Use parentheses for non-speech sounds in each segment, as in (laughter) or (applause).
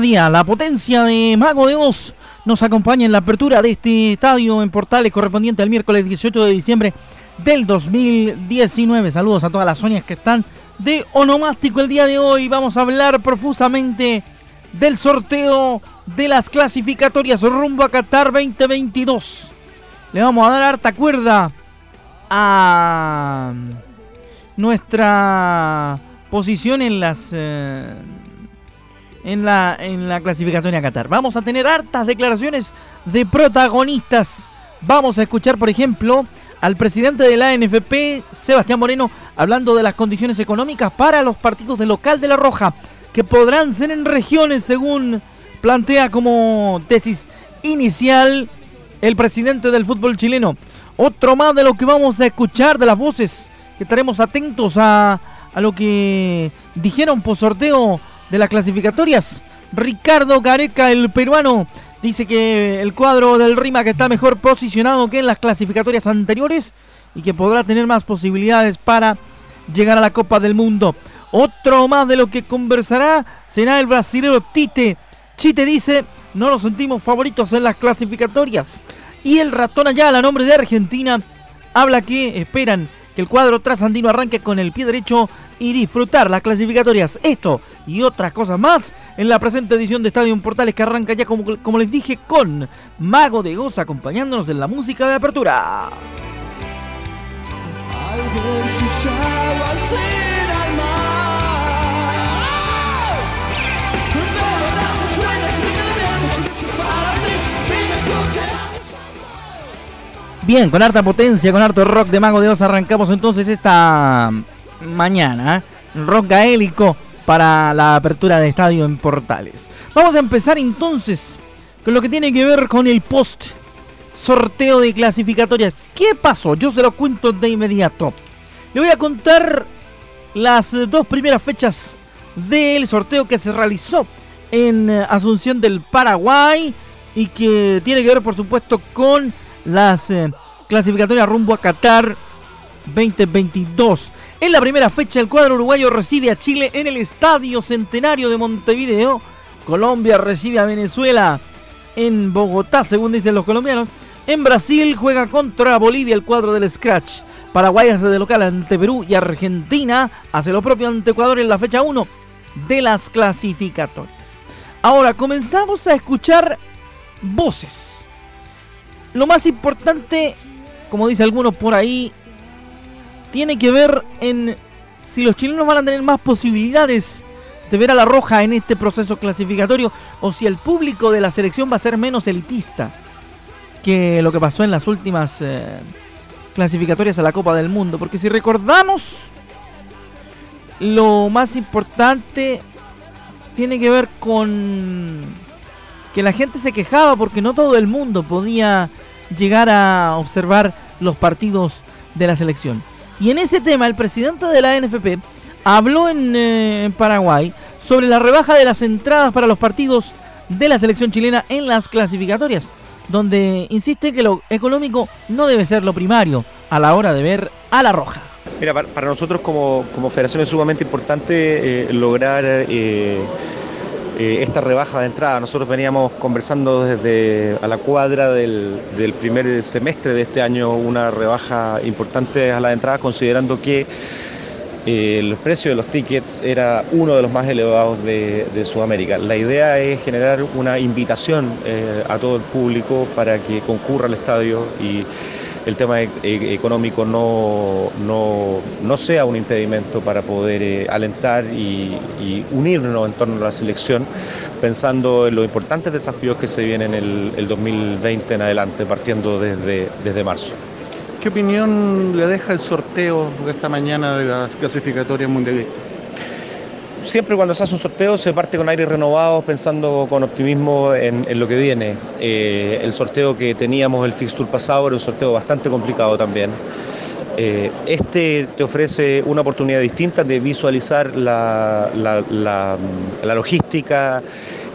Días, la potencia de Mago de Oz nos acompaña en la apertura de este estadio en Portales correspondiente al miércoles 18 de diciembre del 2019. Saludos a todas las soñas que están de onomástico el día de hoy. Vamos a hablar profusamente del sorteo de las clasificatorias rumbo a Qatar 2022. Le vamos a dar harta cuerda a nuestra posición en las... Eh, en la, en la clasificatoria Qatar. Vamos a tener hartas declaraciones de protagonistas. Vamos a escuchar, por ejemplo, al presidente de la NFP, Sebastián Moreno, hablando de las condiciones económicas para los partidos de local de La Roja, que podrán ser en regiones según plantea como tesis inicial el presidente del fútbol chileno. Otro más de lo que vamos a escuchar de las voces, que estaremos atentos a, a lo que dijeron por sorteo de las clasificatorias. Ricardo Gareca, el peruano, dice que el cuadro del Rima que está mejor posicionado que en las clasificatorias anteriores y que podrá tener más posibilidades para llegar a la Copa del Mundo. Otro más de lo que conversará será el brasileño Tite. Chite dice, no nos sentimos favoritos en las clasificatorias. Y el ratón allá, a nombre de Argentina, habla que esperan que el cuadro trasandino arranque con el pie derecho y disfrutar las clasificatorias. Esto y otras cosas más en la presente edición de Estadio Portales que arranca ya como, les dije con Mago de Goza acompañándonos en la música de apertura. Bien, con harta potencia, con harto rock de Mago de Oz arrancamos entonces esta mañana. Rock gaélico para la apertura de estadio en Portales. Vamos a empezar entonces con lo que tiene que ver con el post sorteo de clasificatorias. ¿Qué pasó? Yo se lo cuento de inmediato. Le voy a contar las dos primeras fechas del sorteo que se realizó en Asunción del Paraguay y que tiene que ver por supuesto con las eh, clasificatorias rumbo a Qatar 2022. En la primera fecha, el cuadro uruguayo recibe a Chile en el Estadio Centenario de Montevideo. Colombia recibe a Venezuela en Bogotá, según dicen los colombianos. En Brasil juega contra Bolivia el cuadro del Scratch. Paraguay hace de local ante Perú y Argentina hace lo propio ante Ecuador en la fecha 1 de las clasificatorias. Ahora comenzamos a escuchar voces. Lo más importante, como dice algunos por ahí, tiene que ver en si los chilenos van a tener más posibilidades de ver a la roja en este proceso clasificatorio o si el público de la selección va a ser menos elitista que lo que pasó en las últimas eh, clasificatorias a la Copa del Mundo. Porque si recordamos, lo más importante tiene que ver con que la gente se quejaba porque no todo el mundo podía llegar a observar los partidos de la selección. Y en ese tema, el presidente de la NFP habló eh, en, Paraguay sobre la rebaja de las entradas para los partidos de la selección chilena en las clasificatorias, donde insiste que lo económico no debe ser lo primario a la hora de ver a la roja. Mira, para, nosotros como, federación es sumamente importante eh, lograr eh, eh, esta rebaja de entrada. Nosotros veníamos conversando desde a la cuadra del, primer semestre de este año una rebaja importante a la entrada, considerando que eh, el precio de los tickets era uno de los más elevados de, Sudamérica. La idea es generar una invitación eh, a todo el público para que concurra al estadio y el tema e-, e-, económico no, no, sea un impedimento para poder eh, alentar y, unirnos en torno a la selección, pensando en los importantes desafíos que se vienen el, el 2020 en adelante, partiendo desde, desde marzo. ¿Qué opinión le deja el sorteo de esta mañana de las clasificatorias mundialistas? Siempre cuando se hace un sorteo se parte con aire renovado, pensando con optimismo en, lo que viene. Eh, el sorteo que teníamos el fixture pasado era un sorteo bastante complicado también. Eh, este te ofrece una oportunidad distinta de visualizar la, logística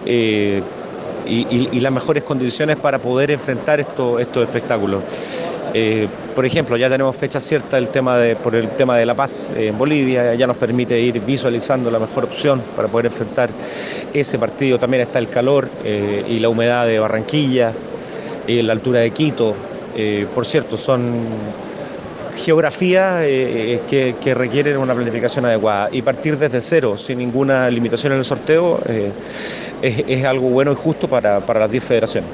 eh, y, las mejores condiciones para poder enfrentar estos espectáculos. Eh, por ejemplo, ya tenemos fecha cierta el tema de, por el tema de la paz en Bolivia, ya nos permite ir visualizando la mejor opción para poder enfrentar ese partido. También está el calor y la humedad de Barranquilla, la altura de Quito. por cierto, son geografía eh, eh, que, requieren una planificación adecuada y partir desde cero, sin ninguna limitación en el sorteo, eh, es, algo bueno y justo para, las 10 federaciones.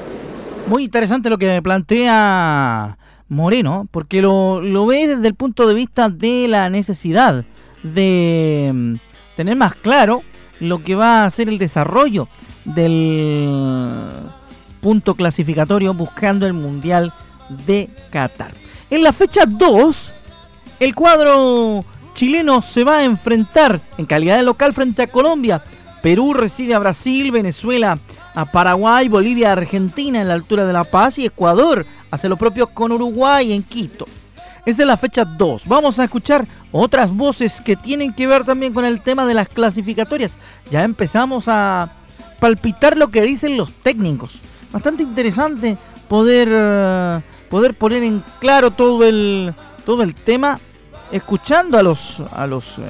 Muy interesante lo que plantea Moreno, porque lo, lo ve desde el punto de vista de la necesidad de mm, tener más claro lo que va a ser el desarrollo del punto clasificatorio buscando el Mundial de Qatar. En la fecha 2, el cuadro chileno se va a enfrentar en calidad de local frente a Colombia. Perú recibe a Brasil, Venezuela a Paraguay, Bolivia a Argentina en la altura de La Paz y Ecuador hace lo propio con Uruguay en Quito. Es de la fecha 2. Vamos a escuchar otras voces que tienen que ver también con el tema de las clasificatorias. Ya empezamos a palpitar lo que dicen los técnicos. Bastante interesante poder eh, poder poner en claro todo el, todo el tema escuchando a los, a los eh,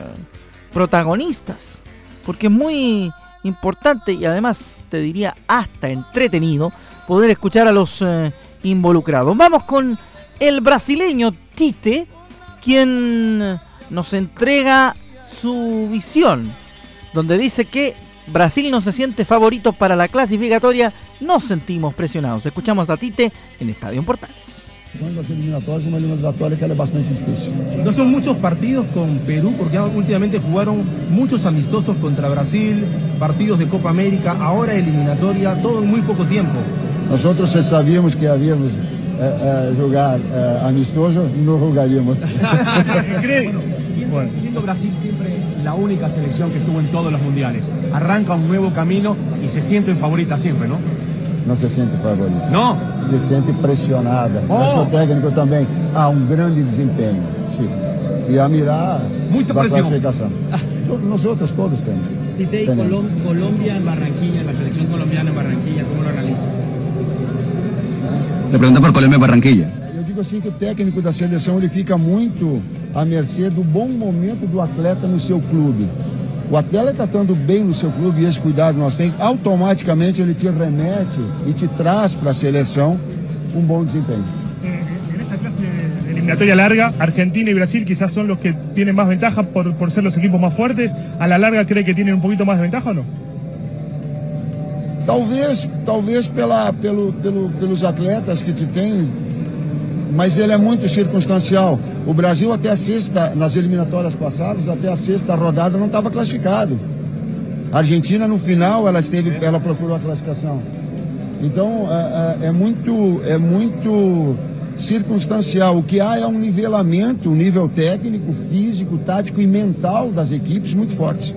protagonistas. Porque es muy importante y además te diría hasta entretenido poder escuchar a los eh, involucrados. Vamos con el brasileño Tite, quien nos entrega su visión, donde dice que Brasil no se siente favorito para la clasificatoria, nos sentimos presionados. Escuchamos a Tite en Estadio Portales. Son las eliminatorias, una eliminatoria que es bastante difícil. No son muchos partidos con Perú, porque últimamente jugaron muchos amistosos contra Brasil, partidos de Copa América, ahora eliminatoria, todo en muy poco tiempo. Nosotros sabíamos que habíamos eh, eh, jugar eh, amistoso, no jugaríamos. (laughs) bueno, siendo Brasil siempre la única selección que estuvo en todos los mundiales. Arranca un nuevo camino y se siente favorita siempre, ¿no? No se siente favorita. ¿No? Se siente presionada. Oh. técnico también a un grande desempeño. Sí. Y a mirar Mucha presión. clasificación. Nosotros todos tenemos. Tite y Colombia en Barranquilla, la selección colombiana en Barranquilla, ¿cómo lo analiza? Le pregunta por Colombia en Barranquilla. Eu digo assim que o técnico da seleção ele fica muito à mercê do bom momento do atleta no seu clube. O atleta está estando bem no seu clube e esse cuidado nós temos, automaticamente ele te remete e te traz para a seleção um bom desempenho. Clase eliminatoria larga, Argentina y Brasil quizás son los que tienen más ventaja por, por ser los equipos más fuertes. ¿A la larga cree que tienen un poquito más de ventaja o no? Talvez, talvez pela, pelo, pelo, pelos atletas que te tem, mas ele é muito circunstancial. O Brasil até a sexta, nas eliminatórias passadas, até a sexta rodada não estava classificado. A Argentina no final ela esteve, ela procurou a classificação. Então é, é, é muito, é muito circunstancial. O que há é um nivelamento, um nível técnico, físico, tático e mental das equipes muito fortes.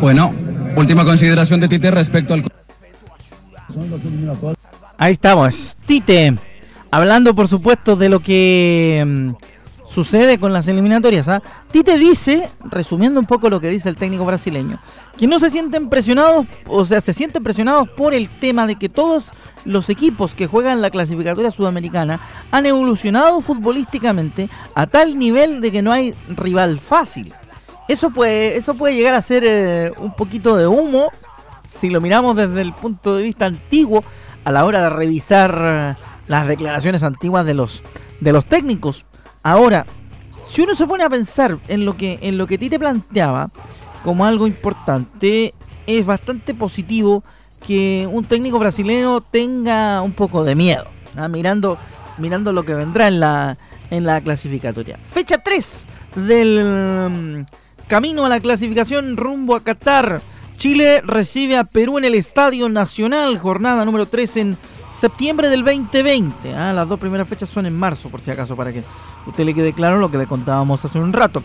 Bueno, última consideración de Tite respecto al. Ahí estamos, Tite. Hablando por supuesto de lo que mm, sucede con las eliminatorias. ¿ah? Tite dice, resumiendo un poco lo que dice el técnico brasileño, que no se sienten presionados, o sea, se sienten presionados por el tema de que todos los equipos que juegan la clasificatoria sudamericana han evolucionado futbolísticamente a tal nivel de que no hay rival fácil. Eso puede, eso puede llegar a ser eh, un poquito de humo si lo miramos desde el punto de vista antiguo a la hora de revisar las declaraciones antiguas de los, de los técnicos. Ahora, si uno se pone a pensar en lo que en lo que Tite planteaba como algo importante, es bastante positivo que un técnico brasileño tenga un poco de miedo, ¿ah? mirando mirando lo que vendrá en la en la clasificatoria. Fecha 3 del mm, camino a la clasificación rumbo a Qatar. Chile recibe a Perú en el Estadio Nacional, jornada número 3 en septiembre del 2020. Ah, las dos primeras fechas son en marzo, por si acaso, para que usted le quede claro lo que le contábamos hace un rato.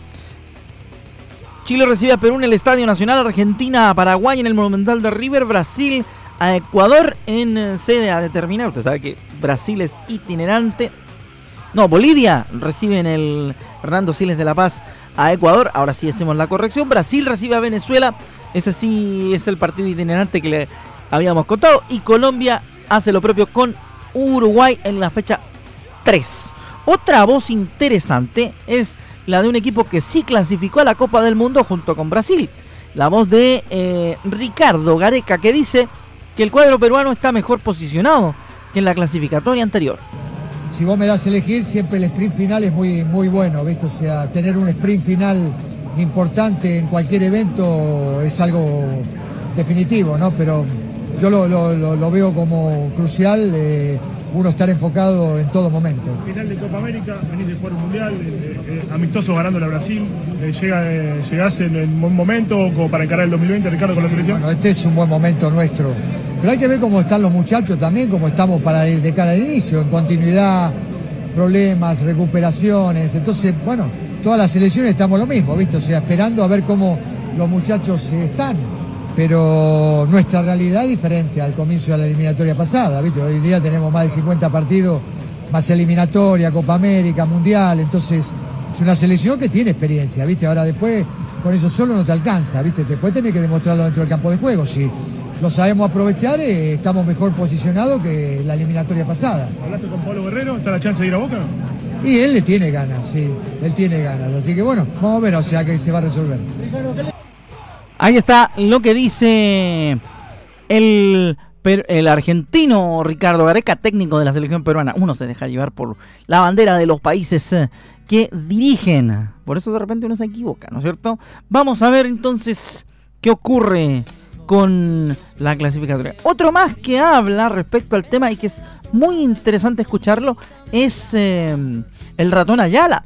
Chile recibe a Perú en el Estadio Nacional, Argentina a Paraguay en el Monumental de River, Brasil a Ecuador en eh, sede a determinar. Usted sabe que Brasil es itinerante. No, Bolivia recibe en el Hernando Siles de La Paz a Ecuador. Ahora sí hacemos la corrección. Brasil recibe a Venezuela. Ese sí es el partido itinerante que le habíamos contado. Y Colombia hace lo propio con Uruguay en la fecha 3. Otra voz interesante es la de un equipo que sí clasificó a la Copa del Mundo junto con Brasil. La voz de eh, Ricardo Gareca que dice que el cuadro peruano está mejor posicionado que en la clasificatoria anterior. Si vos me das a elegir, siempre el sprint final es muy, muy bueno, ¿viste? O sea, tener un sprint final importante en cualquier evento es algo definitivo, ¿no? Pero yo lo, veo como crucial. Eh, uno estar enfocado en todo momento. Final de Copa América, venís de jugar un mundial, eh, eh, amistoso ganando la Brasil, llega, llegás en un buen momento como para encarar el 2020, Ricardo, con la selección. Bueno, este es un buen momento nuestro. Pero hay que ver cómo están los muchachos también, cómo estamos para ir de cara al inicio, en continuidad, problemas, recuperaciones. Entonces, bueno, todas las selecciones estamos lo mismo, ¿viste? O sea, esperando a ver cómo los muchachos están pero nuestra realidad es diferente al comienzo de la eliminatoria pasada, ¿viste? Hoy día tenemos más de 50 partidos, más eliminatoria, Copa América, Mundial, entonces es una selección que tiene experiencia, ¿viste? Ahora después con eso solo no te alcanza, ¿viste? Después tenés que demostrarlo dentro del campo de juego, si lo sabemos aprovechar, eh, estamos mejor posicionados que la eliminatoria pasada. ¿Hablaste con Pablo Guerrero? ¿Está la chance de ir a Boca? Y él le tiene ganas, sí, él tiene ganas, así que bueno, vamos a ver, o sea que se va a resolver. Ahí está lo que dice el, el argentino Ricardo Gareca, técnico de la selección peruana. Uno se deja llevar por la bandera de los países eh, que dirigen. Por eso de repente uno se equivoca, ¿no es cierto? Vamos a ver entonces qué ocurre con la clasificatoria. Otro más que habla respecto al tema y que es muy interesante escucharlo es eh, el ratón Ayala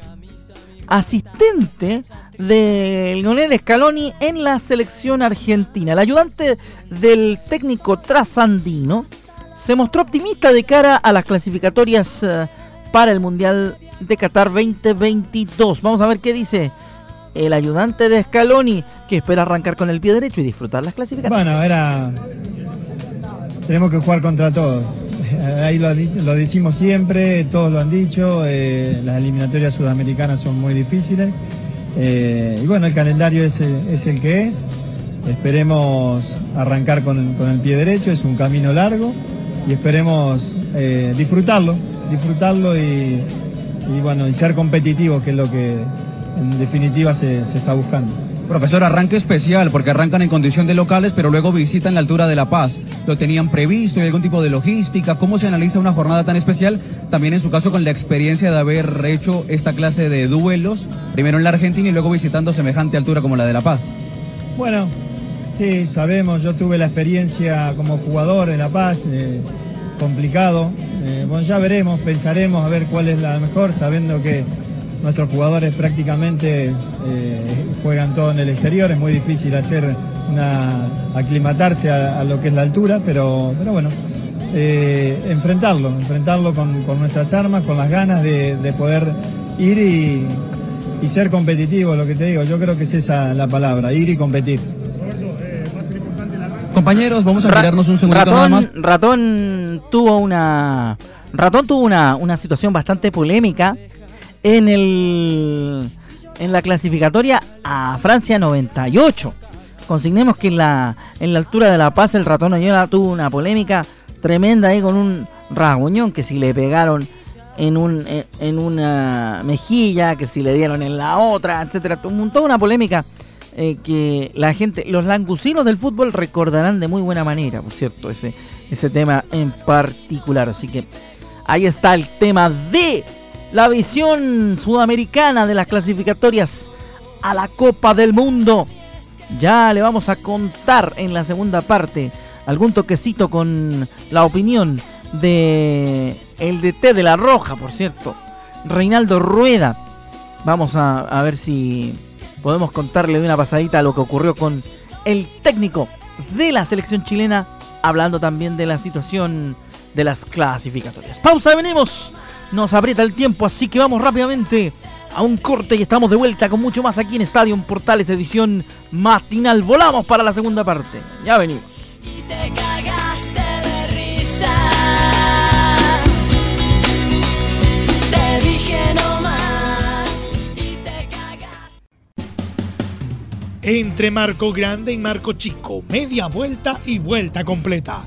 asistente de Lionel Scaloni en la selección argentina. El ayudante del técnico trasandino se mostró optimista de cara a las clasificatorias eh, para el Mundial de Qatar 2022. Vamos a ver qué dice el ayudante de Scaloni, que espera arrancar con el pie derecho y disfrutar las clasificatorias. Bueno, era... Tenemos que jugar contra todos (laughs) ahí lo, lo, decimos siempre, todos lo han dicho, eh, las eliminatorias sudamericanas son muy difíciles. Eh, y bueno, el calendario es, es, el que es. Esperemos arrancar con, con, el pie derecho, es un camino largo y esperemos eh, disfrutarlo, disfrutarlo y, y, bueno, y ser competitivos, que es lo que en definitiva se, se está buscando. Profesor, arranque especial porque arrancan en condición de locales, pero luego visitan la altura de La Paz. ¿Lo tenían previsto? ¿Hay algún tipo de logística? ¿Cómo se analiza una jornada tan especial? También en su caso con la experiencia de haber hecho esta clase de duelos, primero en la Argentina y luego visitando semejante altura como la de La Paz. Bueno, sí, sabemos, yo tuve la experiencia como jugador en La Paz, eh, complicado. Eh, bueno, ya veremos, pensaremos a ver cuál es la mejor, sabiendo que nuestros jugadores prácticamente eh, juegan todo en el exterior, es muy difícil hacer una, aclimatarse a, lo que es la altura, pero, pero bueno, eh, enfrentarlo, enfrentarlo con, nuestras armas, con las ganas de, poder ir y, ser competitivo, lo que te digo, yo creo que es esa la palabra, ir y competir. Compañeros, vamos a mirarnos un segundo nada más. Ratón tuvo una Ratón tuvo una, una situación bastante polémica en el en la clasificatoria a Francia 98. Consignemos que en la, en la altura de La Paz el ratón Ayola tuvo una polémica tremenda ahí con un rasguñón que si le pegaron en, un, en, una mejilla, que si le dieron en la otra, etcétera. Toda una polémica eh, que la gente, los langusinos del fútbol recordarán de muy buena manera, por cierto, ese, ese tema en particular. Así que ahí está el tema de la visión sudamericana de las clasificatorias a la Copa del Mundo. Ya le vamos a contar en la segunda parte algún toquecito con la opinión de el DT de la Roja, por cierto, Reinaldo Rueda. Vamos a, ver si podemos contarle de una pasadita lo que ocurrió con el técnico de la selección chilena, hablando también de la situación de las clasificatorias. Pausa, venimos. Nos aprieta el tiempo, así que vamos rápidamente a un corte y estamos de vuelta con mucho más aquí en Estadio Portales edición matinal. Volamos para la segunda parte. Ya venimos. Entre Marco Grande y Marco Chico, media vuelta y vuelta completa.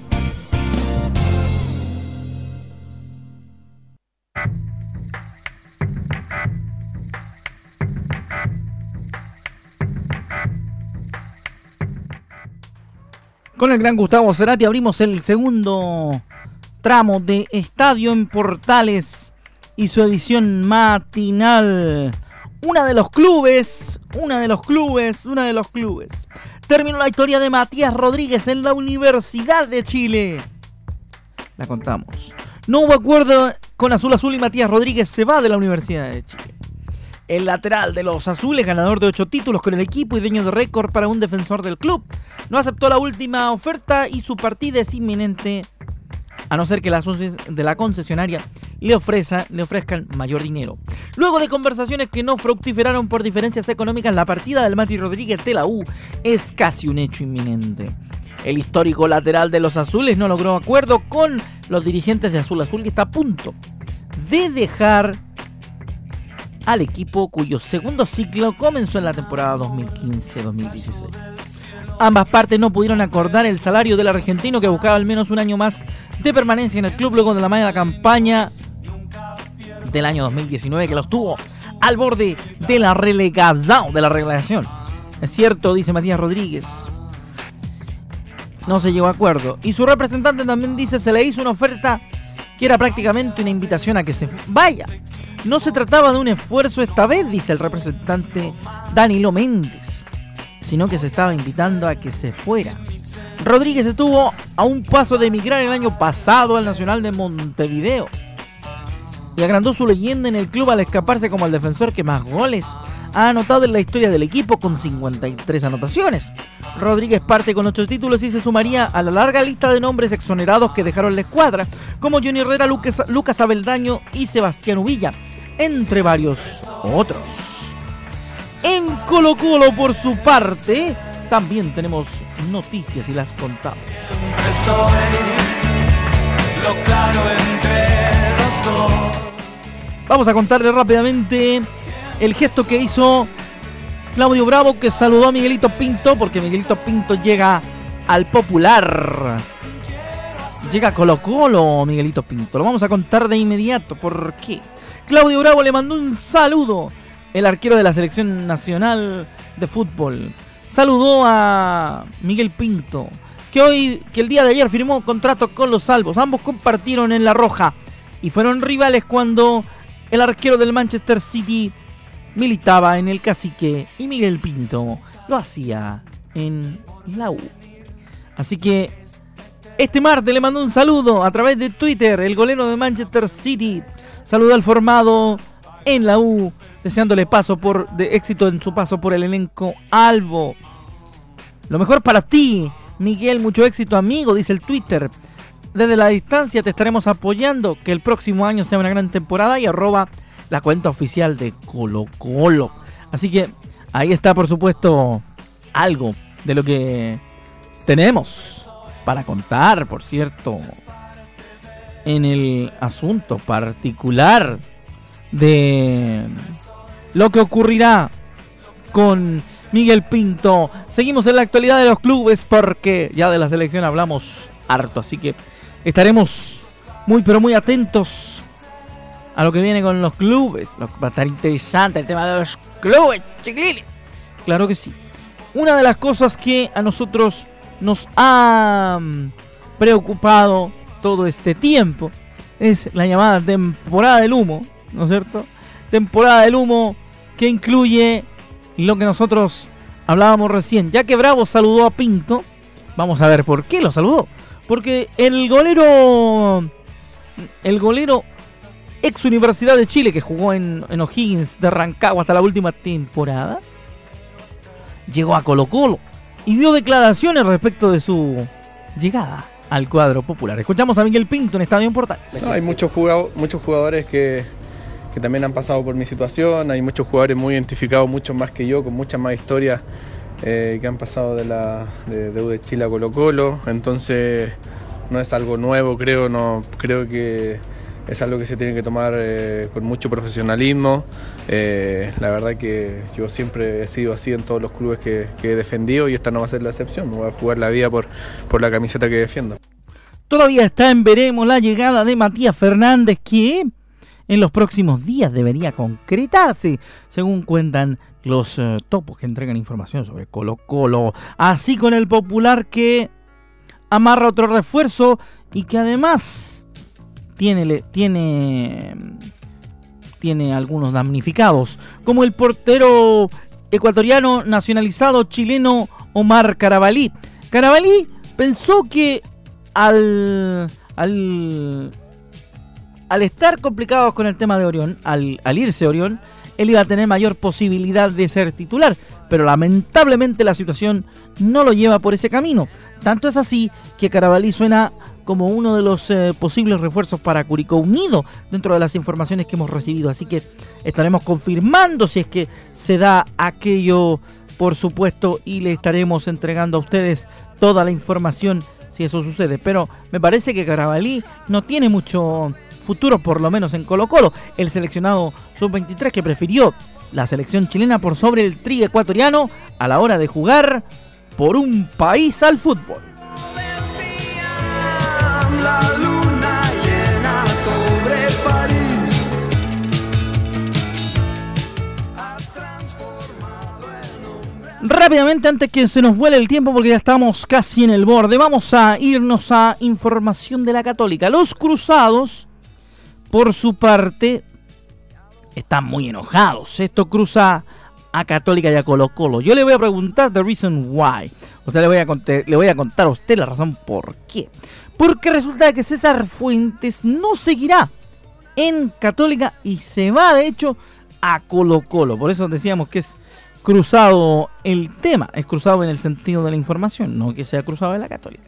Con el gran Gustavo Cerati abrimos el segundo tramo de Estadio en Portales y su edición matinal. Una de los clubes, una de los clubes, una de los clubes. Terminó la historia de Matías Rodríguez en la Universidad de Chile. La contamos. No hubo acuerdo con Azul Azul y Matías Rodríguez se va de la Universidad de Chile. El lateral de los azules, ganador de ocho títulos con el equipo y dueño de récord para un defensor del club, no aceptó la última oferta y su partida es inminente, a no ser que la de la concesionaria le, le ofrezcan mayor dinero. Luego de conversaciones que no fructiferaron por diferencias económicas, la partida del Mati Rodríguez de la U es casi un hecho inminente. El histórico lateral de los azules no logró acuerdo con los dirigentes de Azul Azul y está a punto de dejar al equipo cuyo segundo ciclo comenzó en la temporada 2015-2016. Ambas partes no pudieron acordar el salario del argentino que buscaba al menos un año más de permanencia en el club luego de la mala campaña del año 2019 que los tuvo al borde de la relegación, de la relegación. Es cierto, dice Matías Rodríguez. No se llegó a acuerdo. Y su representante también dice se le hizo una oferta que era prácticamente una invitación a que se vaya. No se trataba de un esfuerzo esta vez, dice el representante Danilo Méndez, sino que se estaba invitando a que se fuera. Rodríguez estuvo a un paso de emigrar el año pasado al Nacional de Montevideo y agrandó su leyenda en el club al escaparse como el defensor que más goles ha anotado en la historia del equipo con 53 anotaciones. Rodríguez parte con 8 títulos y se sumaría a la larga lista de nombres exonerados que dejaron la escuadra, como Johnny Herrera, Lucas, Lucas Abeldaño y Sebastián Uvilla, entre varios otros. En Colo Colo, por su parte, también tenemos noticias y las contamos. Vamos a contarle rápidamente el gesto que hizo Claudio Bravo, que saludó a Miguelito Pinto, porque Miguelito Pinto llega al popular. Llega Colo Colo, Miguelito Pinto. Lo vamos a contar de inmediato. ¿Por qué? Claudio Bravo le mandó un saludo. El arquero de la selección nacional de fútbol. Saludó a Miguel Pinto. Que hoy, que el día de ayer firmó contrato con los salvos. Ambos compartieron en la roja. Y fueron rivales cuando el arquero del Manchester City militaba en el cacique y Miguel Pinto lo hacía en la U. Así que este martes le mandó un saludo a través de Twitter el golero de Manchester City. Saludó al formado en la U, deseándole paso por de éxito en su paso por el elenco Albo. Lo mejor para ti, Miguel, mucho éxito amigo, dice el Twitter. Desde la distancia te estaremos apoyando, que el próximo año sea una gran temporada y arroba la cuenta oficial de Colo Colo. Así que ahí está, por supuesto, algo de lo que tenemos para contar, por cierto, en el asunto particular de lo que ocurrirá con Miguel Pinto. Seguimos en la actualidad de los clubes porque ya de la selección hablamos harto, así que estaremos muy pero muy atentos a lo que viene con los clubes. Va a estar interesante el tema de los clubes, chiquilines. Claro que sí. Una de las cosas que a nosotros nos ha mm, preocupado todo este tiempo es la llamada temporada del humo, ¿no es cierto? Temporada del humo que incluye lo que nosotros hablábamos recién. Ya que Bravo saludó a Pinto, vamos a ver por qué lo saludó. Porque el golero, el golero ex Universidad de Chile que jugó en, en O'Higgins de Rancagua hasta la última temporada, llegó a Colo Colo y dio declaraciones respecto de su llegada al cuadro popular. Escuchamos a Miguel Pinto en Estadio Portales. hay muchos, jugadores, que, también han pasado por mi situación, hay muchos jugadores muy identificados, muchos más que yo, con muchas más historias eh, que han pasado de la de, de, de Chile a Colo Colo, entonces no es algo nuevo, creo, no creo que es algo que se tiene que tomar eh, con mucho profesionalismo. Eh, la verdad que yo siempre he sido así en todos los clubes que, he defendido y esta no va a ser la excepción. Me voy a jugar la vida por, por la camiseta que defiendo. Todavía está en veremos la llegada de Matías Fernández que en los próximos días debería concretarse, según cuentan los uh, topos que entregan información sobre Colo Colo. Así con el popular que amarra otro refuerzo y que además tiene, tiene, tiene algunos damnificados, como el portero ecuatoriano nacionalizado chileno Omar Carabalí. Carabalí pensó que al, al, al estar complicados con el tema de Orión, al, al irse Orión, él iba a tener mayor posibilidad de ser titular, pero lamentablemente la situación no lo lleva por ese camino. Tanto es así que Carabalí suena como uno de los eh, posibles refuerzos para Curicó Unido dentro de las informaciones que hemos recibido. Así que estaremos confirmando si es que se da aquello, por supuesto, y le estaremos entregando a ustedes toda la información si eso sucede. Pero me parece que Carabalí no tiene mucho futuro, por lo menos en Colo Colo. El seleccionado sub-23 que prefirió la selección chilena por sobre el tri ecuatoriano a la hora de jugar por un país al fútbol. Rápidamente, antes que se nos vuele el tiempo, porque ya estamos casi en el borde, vamos a irnos a información de la Católica. Los cruzados, por su parte, están muy enojados. Esto cruza a Católica y a Colo Colo. Yo le voy a preguntar the reason why. O sea, le voy a, contar, le voy a contar a usted la razón por qué. Porque resulta que César Fuentes no seguirá en Católica y se va, de hecho, a Colo Colo. Por eso decíamos que es cruzado el tema. Es cruzado en el sentido de la información, no que sea cruzado en la Católica.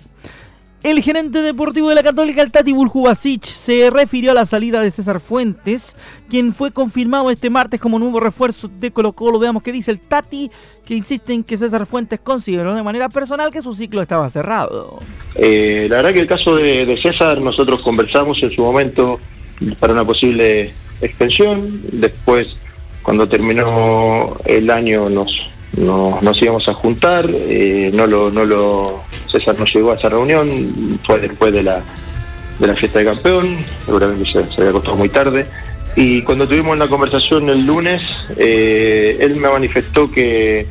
El gerente deportivo de la Católica, el Tati Buljubasic, se refirió a la salida de César Fuentes, quien fue confirmado este martes como nuevo refuerzo de Colo Colo. Veamos qué dice el Tati, que insiste en que César Fuentes consideró de manera personal que su ciclo estaba cerrado. Eh, la verdad que el caso de, de César, nosotros conversamos en su momento para una posible extensión. Después, cuando terminó el año, nos, nos, nos íbamos a juntar. eh, no lo, no lo, César no llegó a esa reunión, fue después de la, de la fiesta de campeón, seguramente se, había acostado muy tarde. Y cuando tuvimos la conversación el lunes, eh, él me manifestó que,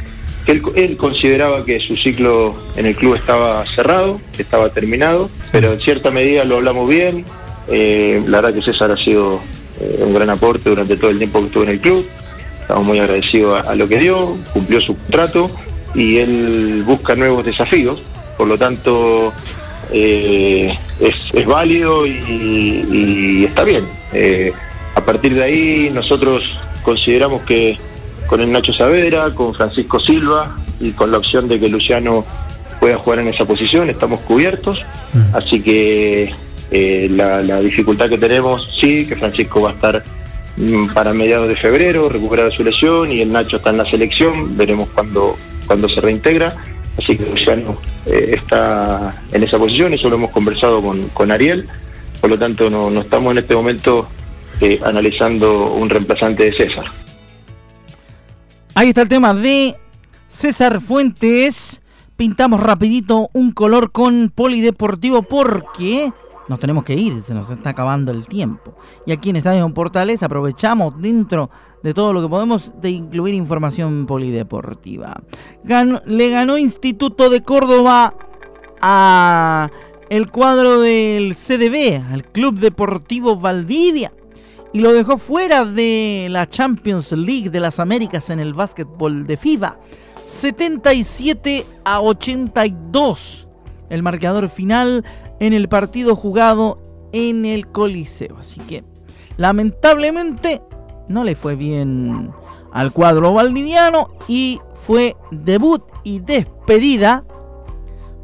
que él, él consideraba que su ciclo en el club estaba cerrado, que estaba terminado, pero en cierta medida lo hablamos bien. Eh, la verdad que César ha sido eh, un gran aporte durante todo el tiempo que estuvo en el club. Estamos muy agradecidos a, a lo que dio, cumplió su contrato y él busca nuevos desafíos. Por lo tanto, eh, es, es válido y, y está bien. Eh, a partir de ahí, nosotros consideramos que con el Nacho Saavedra, con Francisco Silva y con la opción de que Luciano pueda jugar en esa posición, estamos cubiertos. Así que eh, la, la dificultad que tenemos, sí, que Francisco va a estar mm, para mediados de febrero, recuperar su lesión y el Nacho está en la selección, veremos cuándo cuando se reintegra. Así que Luciano eh, está en esa posición, eso lo hemos conversado con, con Ariel, por lo tanto no, no estamos en este momento eh, analizando un reemplazante de César. Ahí está el tema de César Fuentes. Pintamos rapidito un color con polideportivo porque nos tenemos que ir, se nos está acabando el tiempo. Y aquí en Estadio Portales aprovechamos dentro de todo lo que podemos de incluir información polideportiva. Ganó- le ganó Instituto de Córdoba a el cuadro del CDB, al Club Deportivo Valdivia y lo dejó fuera de la Champions League de las Américas en el básquetbol de FIBA. 77 a 82 el marcador final en el partido jugado en el Coliseo. Así que lamentablemente no le fue bien al cuadro valdiviano y fue debut y despedida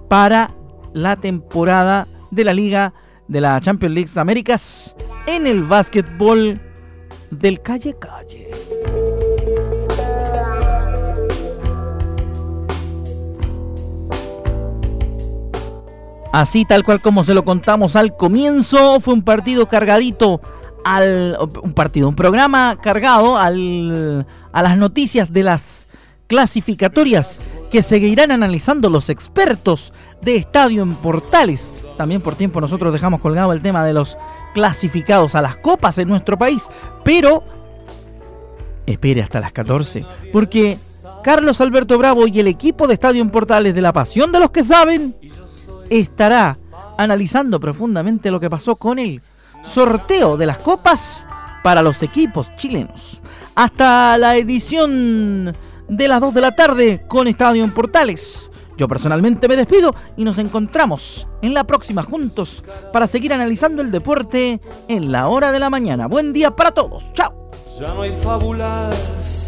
para la temporada de la Liga de la Champions League Américas en el básquetbol del calle calle. Así tal cual como se lo contamos al comienzo, fue un partido cargadito al un partido, un programa cargado al, a las noticias de las clasificatorias que seguirán analizando los expertos de Estadio en Portales. También por tiempo nosotros dejamos colgado el tema de los clasificados a las copas en nuestro país, pero espere hasta las 14, porque Carlos Alberto Bravo y el equipo de Estadio en Portales de la Pasión de los que saben estará analizando profundamente lo que pasó con el sorteo de las copas para los equipos chilenos. Hasta la edición de las 2 de la tarde con Estadio en Portales. Yo personalmente me despido y nos encontramos en la próxima juntos para seguir analizando el deporte en la hora de la mañana. Buen día para todos. Chao. Ya no hay fábulas.